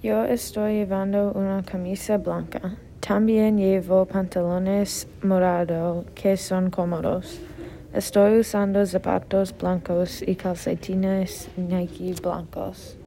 Yo estoy llevando una camisa blanca. También llevo pantalones morado que son cómodos. Estoy usando zapatos blancos y calcetines Nike blancos.